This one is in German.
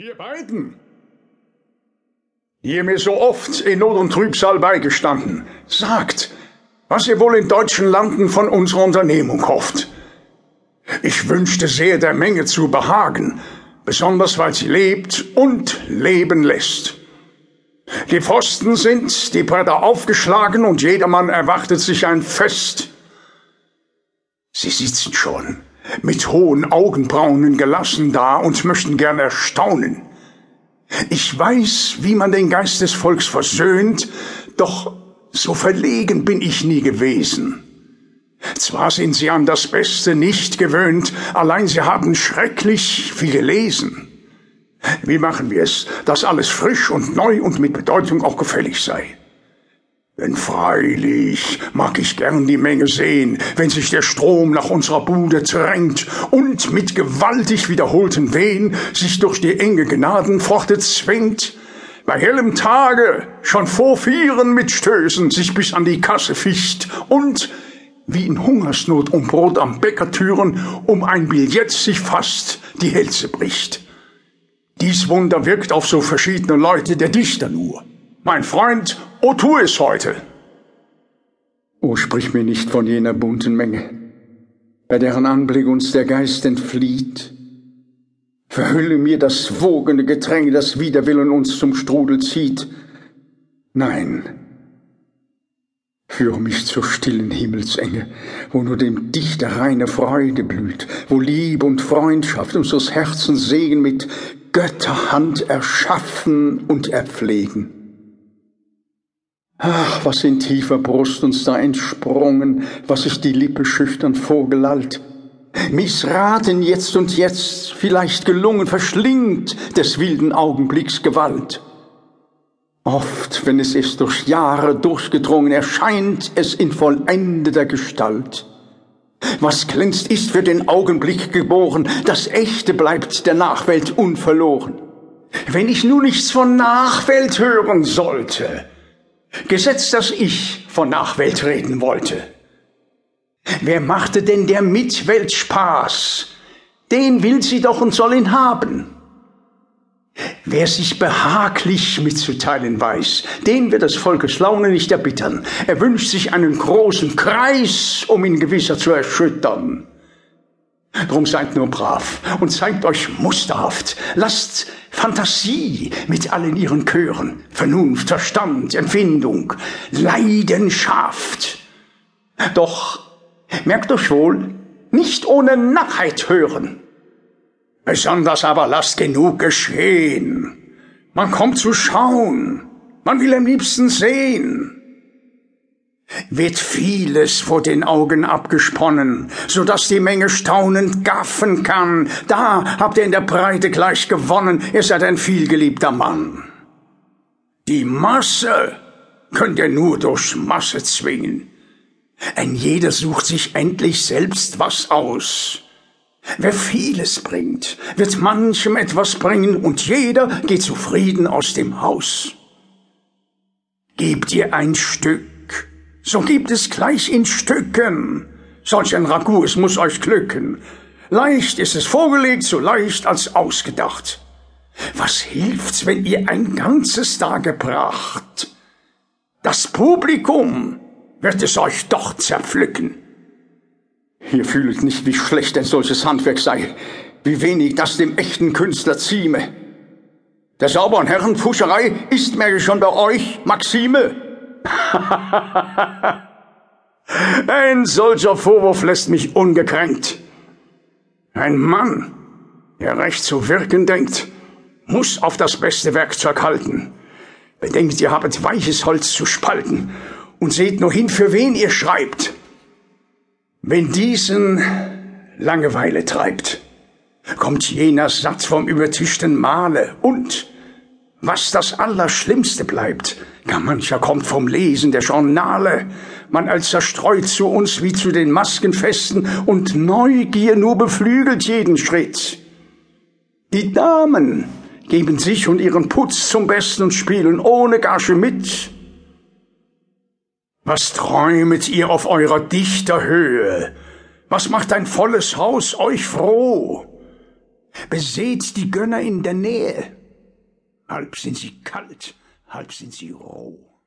Ihr beiden, ihr mir so oft in Not und Trübsal beigestanden, sagt, was ihr wohl in deutschen Landen von unserer Unternehmung hofft. Ich wünschte sehr, der Menge zu behagen, besonders weil sie lebt und leben lässt. Die Pfosten sind, die Bretter aufgeschlagen und jedermann erwartet sich ein Fest. Sie sitzen schon, mit hohen Augenbrauen gelassen da und möchten gern erstaunen. Ich weiß, wie man den Geist des Volks versöhnt, doch so verlegen bin ich nie gewesen. Zwar sind sie an das Beste nicht gewöhnt, allein sie haben schrecklich viel gelesen. Wie machen wir es, dass alles frisch und neu und mit Bedeutung auch gefällig sei? Denn freilich mag ich gern die Menge sehen, wenn sich der Strom nach unserer Bude drängt und mit gewaltig wiederholten Wehen sich durch die enge Gnadenpforte zwingt, bei hellem Tage schon vor Vieren mit Stößen sich bis an die Kasse ficht und wie in Hungersnot um Brot am Bäckertüren um ein Billett sich fast die Hälse bricht. Dies Wunder wirkt auf so verschiedene Leute der Dichter nur. Mein Freund, o tu es heute. O sprich mir nicht von jener bunten Menge, bei deren Anblick uns der Geist entflieht. Verhülle mir das wogende Getränk, das wider Willen uns zum Strudel zieht. Nein, führe mich zur stillen Himmelsenge, wo nur dem Dichter reine Freude blüht, wo Liebe und Freundschaft unseres Herzens Segen mit Götterhand erschaffen und erpflegen. Ach, was in tiefer Brust uns da entsprungen, was sich die Lippe schüchtern vorgelallt. Missraten jetzt und jetzt, vielleicht gelungen, verschlingt des wilden Augenblicks Gewalt. Oft, wenn es ist durch Jahre durchgedrungen, erscheint es in vollendeter Gestalt. Was glänzt, ist für den Augenblick geboren, das Echte bleibt der Nachwelt unverloren. Wenn ich nun nichts von Nachwelt hören sollte, Gesetzt, dass ich von Nachwelt reden wollte. Wer machte denn der Mitwelt Spaß? Den will sie doch und soll ihn haben. Wer sich behaglich mitzuteilen weiß, den wird das Volkes Laune nicht erbittern. Er wünscht sich einen großen Kreis, um ihn gewisser zu erschüttern. Drum seid nur brav und zeigt euch musterhaft. Lasst Fantasie mit allen ihren Chören, Vernunft, Verstand, Empfindung, Leidenschaft. Doch merkt euch wohl, nicht ohne Nachheit hören. Besonders aber lasst genug geschehen. Man kommt zu schauen, man will am liebsten sehen wird vieles vor den Augen abgesponnen, so dass die Menge staunend gaffen kann. Da habt ihr in der Breite gleich gewonnen, ihr seid ein vielgeliebter Mann. Die Masse könnt ihr nur durch Masse zwingen. Ein jeder sucht sich endlich selbst was aus. Wer vieles bringt, wird manchem etwas bringen und jeder geht zufrieden aus dem Haus. Gebt ihr ein Stück, so gibt es gleich in Stücken. Solch ein Ragout, es muss euch glücken. Leicht ist es vorgelegt, so leicht als ausgedacht. Was hilft's, wenn ihr ein ganzes da gebracht? Das Publikum wird es euch doch zerpflücken. Ihr fühlt nicht, wie schlecht ein solches Handwerk sei, wie wenig das dem echten Künstler zieme. Der sauberen Herrenfuscherei ist mir schon bei euch Maxime. Ein solcher Vorwurf lässt mich ungekränkt. Ein Mann, der recht zu wirken denkt, muss auf das beste Werkzeug halten. Bedenkt, ihr habet weiches Holz zu spalten und seht nur hin, für wen ihr schreibt. Wenn diesen Langeweile treibt, kommt jener Satz vom übertischten Male und was das Allerschlimmste bleibt, gar mancher kommt vom Lesen der Journale, man als zerstreut zu uns wie zu den Maskenfesten und Neugier nur beflügelt jeden Schritt. Die Damen geben sich und ihren Putz zum Besten und spielen ohne Gage mit. Was träumet ihr auf eurer dichter Höhe? Was macht ein volles Haus euch froh? Beseht die Gönner in der Nähe. Halb sind sie kalt, halb sind sie roh.